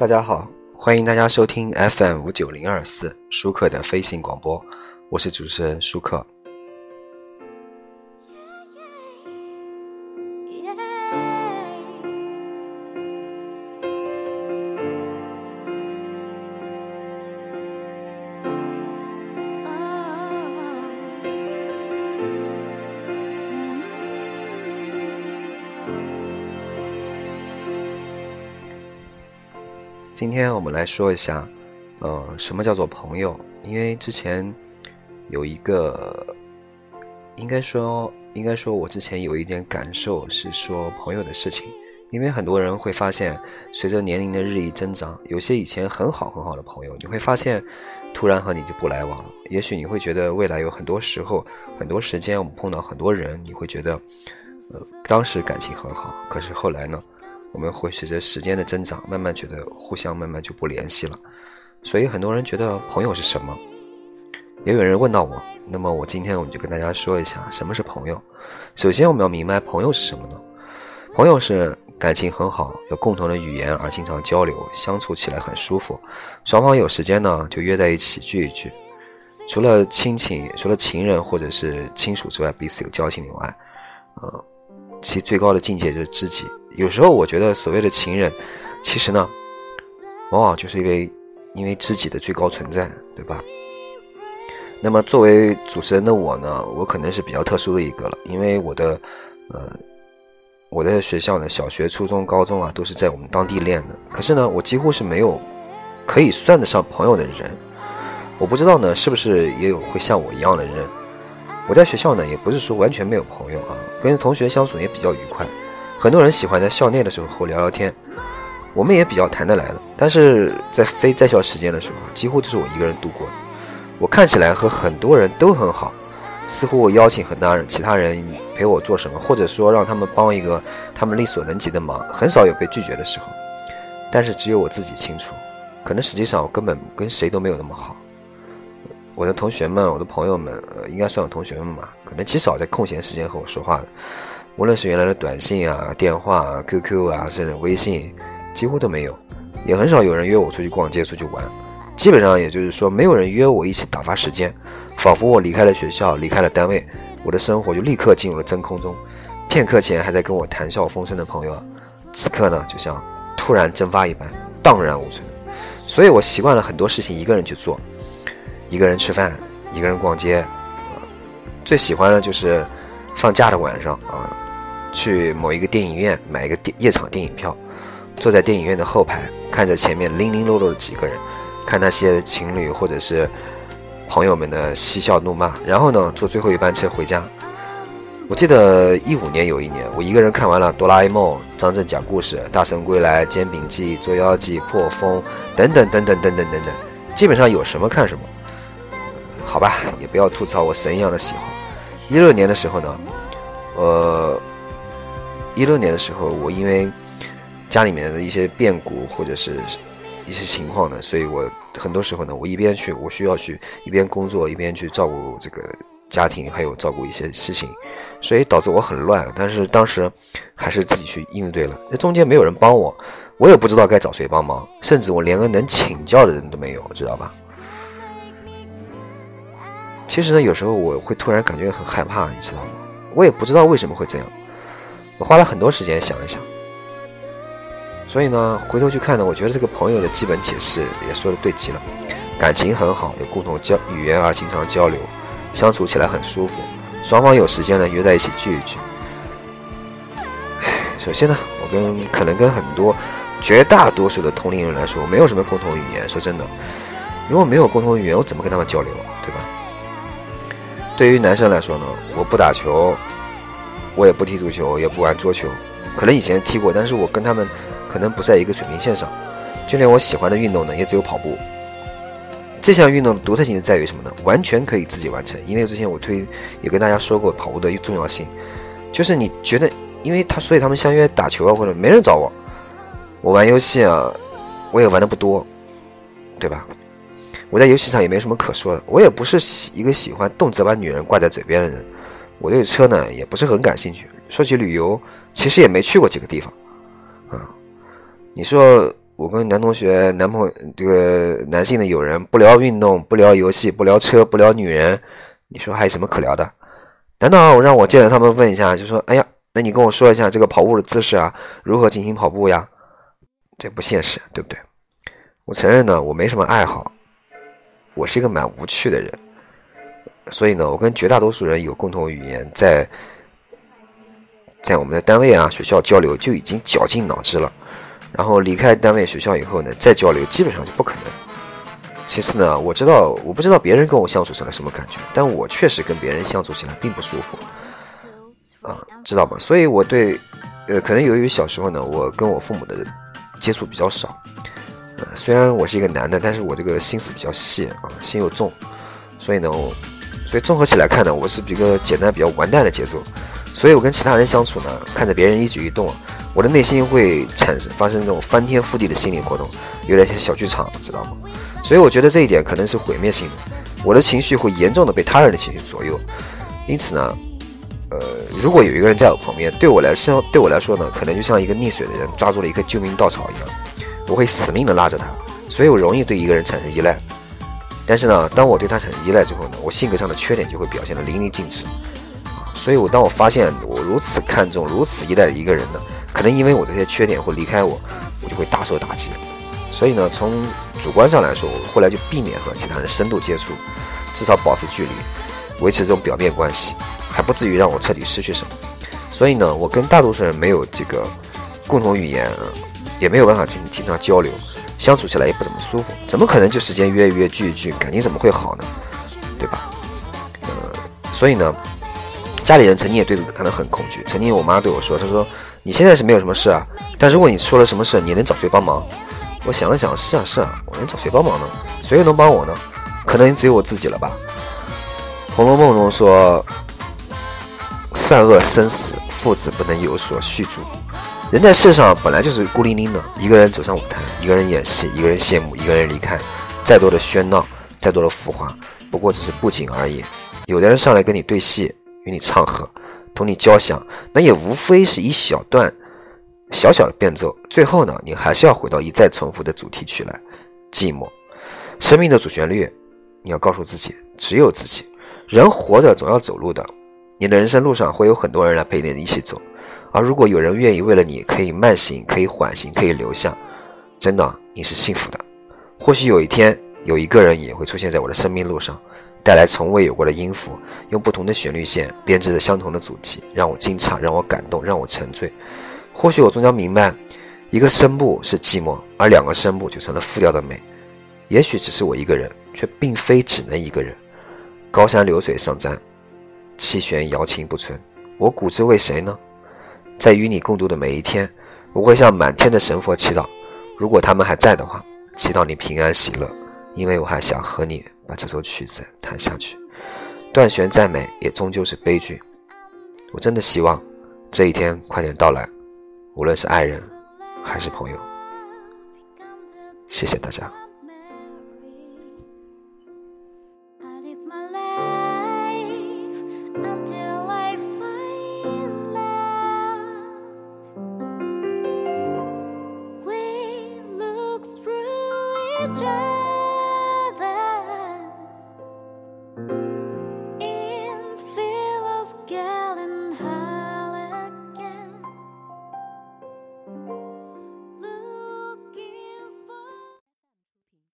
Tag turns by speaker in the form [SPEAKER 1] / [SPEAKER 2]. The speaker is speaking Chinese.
[SPEAKER 1] 大家好，欢迎大家收听 FM 五九零二四舒克的飞行广播，我是主持人舒克。今天我们来说一下，呃，什么叫做朋友？因为之前有一个，应该说，应该说，我之前有一点感受是说朋友的事情。因为很多人会发现，随着年龄的日益增长，有些以前很好很好的朋友，你会发现，突然和你就不来往了。也许你会觉得未来有很多时候、很多时间，我们碰到很多人，你会觉得，呃，当时感情很好，可是后来呢？我们会随着时间的增长，慢慢觉得互相慢慢就不联系了，所以很多人觉得朋友是什么？也有人问到我，那么我今天我们就跟大家说一下什么是朋友。首先我们要明白朋友是什么呢？朋友是感情很好，有共同的语言而经常交流，相处起来很舒服，双方有时间呢就约在一起聚一聚。除了亲情，除了情人或者是亲属之外，彼此有交情以外，呃，其最高的境界就是知己。有时候我觉得所谓的情人，其实呢，往往就是因为因为知己的最高存在，对吧？那么作为主持人的我呢，我可能是比较特殊的一个了，因为我的呃我的学校呢，小学、初中、高中啊，都是在我们当地练的。可是呢，我几乎是没有可以算得上朋友的人。我不知道呢，是不是也有会像我一样的人？我在学校呢，也不是说完全没有朋友啊，跟同学相处也比较愉快。很多人喜欢在校内的时候和我聊聊天，我们也比较谈得来的。但是在非在校时间的时候，几乎都是我一个人度过的。我看起来和很多人都很好，似乎我邀请很多人其他人陪我做什么，或者说让他们帮一个他们力所能及的忙，很少有被拒绝的时候。但是只有我自己清楚，可能实际上我根本跟谁都没有那么好。我的同学们，我的朋友们，呃，应该算我同学们吧，可能极少在空闲时间和我说话的。无论是原来的短信啊、电话啊、QQ 啊，甚至微信，几乎都没有，也很少有人约我出去逛街、出去玩。基本上也就是说，没有人约我一起打发时间，仿佛我离开了学校、离开了单位，我的生活就立刻进入了真空中。片刻前还在跟我谈笑风生的朋友，此刻呢，就像突然蒸发一般，荡然无存。所以我习惯了很多事情一个人去做，一个人吃饭，一个人逛街，最喜欢的就是放假的晚上啊。去某一个电影院买一个电夜场电影票，坐在电影院的后排，看着前面零零落落的几个人，看那些情侣或者是朋友们的嬉笑怒骂，然后呢，坐最后一班车回家。我记得一五年有一年，我一个人看完了《哆啦 A 梦》、张震讲故事、《大圣归来》、《煎饼记》、《捉妖记》、《破风》等等等等等等等等，基本上有什么看什么。好吧，也不要吐槽我神一样的喜好。一六年的时候呢，呃。一六年的时候，我因为家里面的一些变故或者是一些情况呢，所以我很多时候呢，我一边去，我需要去一边工作，一边去照顾这个家庭，还有照顾一些事情，所以导致我很乱。但是当时还是自己去应对了。那中间没有人帮我，我也不知道该找谁帮忙，甚至我连个能请教的人都没有，知道吧？其实呢，有时候我会突然感觉很害怕，你知道吗？我也不知道为什么会这样。我花了很多时间想一想，所以呢，回头去看呢，我觉得这个朋友的基本解释也说的对极了，感情很好，有共同交语言而经常交流，相处起来很舒服，双方有时间呢约在一起聚一聚。首先呢，我跟可能跟很多绝大多数的同龄人来说，没有什么共同语言。说真的，如果没有共同语言，我怎么跟他们交流，对吧？对于男生来说呢，我不打球。我也不踢足球，也不玩桌球，可能以前踢过，但是我跟他们可能不在一个水平线上。就连我喜欢的运动呢，也只有跑步。这项运动的独特性在于什么呢？完全可以自己完成。因为之前我推也跟大家说过跑步的重要性，就是你觉得，因为他所以他们相约打球啊，或者没人找我，我玩游戏啊，我也玩的不多，对吧？我在游戏上也没什么可说的，我也不是喜一个喜欢动辄把女人挂在嘴边的人。我对车呢也不是很感兴趣。说起旅游，其实也没去过几个地方，啊，你说我跟男同学、男朋友这个男性的友人不聊运动、不聊游戏、不聊车、不聊女人，你说还有什么可聊的？难道让我见着他们问一下，就说：“哎呀，那你跟我说一下这个跑步的姿势啊，如何进行跑步呀？”这不现实，对不对？我承认呢，我没什么爱好，我是一个蛮无趣的人，所以呢，我跟绝大多数人有共同语言，在在我们的单位啊、学校交流就已经绞尽脑汁了。然后离开单位、学校以后呢，再交流基本上就不可能。其次呢，我知道我不知道别人跟我相处起来什么感觉，但我确实跟别人相处起来并不舒服，啊，知道吗？所以我对，呃，可能由于小时候呢，我跟我父母的接触比较少，虽然我是一个男的，但是我这个心思比较细啊，心又重，所以呢，所以综合起来看呢，我是一个简单、比较完蛋的节奏，所以我跟其他人相处呢，看着别人一举一动。我的内心会产生发生这种翻天覆地的心理活动，有点像小剧场，知道吗？所以我觉得这一点可能是毁灭性的，我的情绪会严重的被他人的情绪左右。因此呢，呃，如果有一个人在我旁边，对我来说，对我来说呢，可能就像一个溺水的人抓住了一棵救命稻草一样，我会死命的拉着他，所以我容易对一个人产生依赖。但是呢，当我对他产生依赖之后呢，我性格上的缺点就会表现得淋漓尽致。所以我当我发现我如此看重、如此依赖的一个人呢？可能因为我这些缺点会离开我，我就会大受打击。所以呢，从主观上来说，我后来就避免和其他人深度接触，至少保持距离，维持这种表面关系，还不至于让我彻底失去什么。所以呢，我跟大多数人没有这个共同语言，也没有办法经经常交流，相处起来也不怎么舒服。怎么可能就时间约一约聚一聚，感情怎么会好呢？对吧？呃，所以呢，家里人曾经也对这个感到很恐惧。曾经我妈对我说：“她说。”你现在是没有什么事啊，但如果你出了什么事，你能找谁帮忙？我想了想，是啊是啊，我能找谁帮忙呢？谁又能帮我呢？可能只有我自己了吧。《红楼梦》中说：“善恶生死，父子不能有所续助。”人在世上本来就是孤零零的，一个人走上舞台，一个人演戏，一个人谢幕，一个人离开。再多的喧闹，再多的浮华，不过只是布景而已。有的人上来跟你对戏，与你唱和。同你交响，那也无非是一小段小小的变奏。最后呢，你还是要回到一再重复的主题曲来。寂寞，生命的主旋律，你要告诉自己，只有自己。人活着总要走路的，你的人生路上会有很多人来陪你一起走。而如果有人愿意为了你，可以慢行，可以缓行，可以留下，真的你是幸福的。或许有一天，有一个人也会出现在我的生命路上。带来从未有过的音符，用不同的旋律线编织着相同的主题，让我惊诧，让我感动，让我沉醉。或许我终将明白，一个声部是寂寞，而两个声部就成了复调的美。也许只是我一个人，却并非只能一个人。高山流水上站，气旋瑶琴不存。我古之为谁呢？在与你共度的每一天，我会向满天的神佛祈祷。如果他们还在的话，祈祷你平安喜乐，因为我还想和你。把这首曲子弹下去，断弦再美，也终究是悲剧。我真的希望这一天快点到来，无论是爱人还是朋友。谢谢大家。追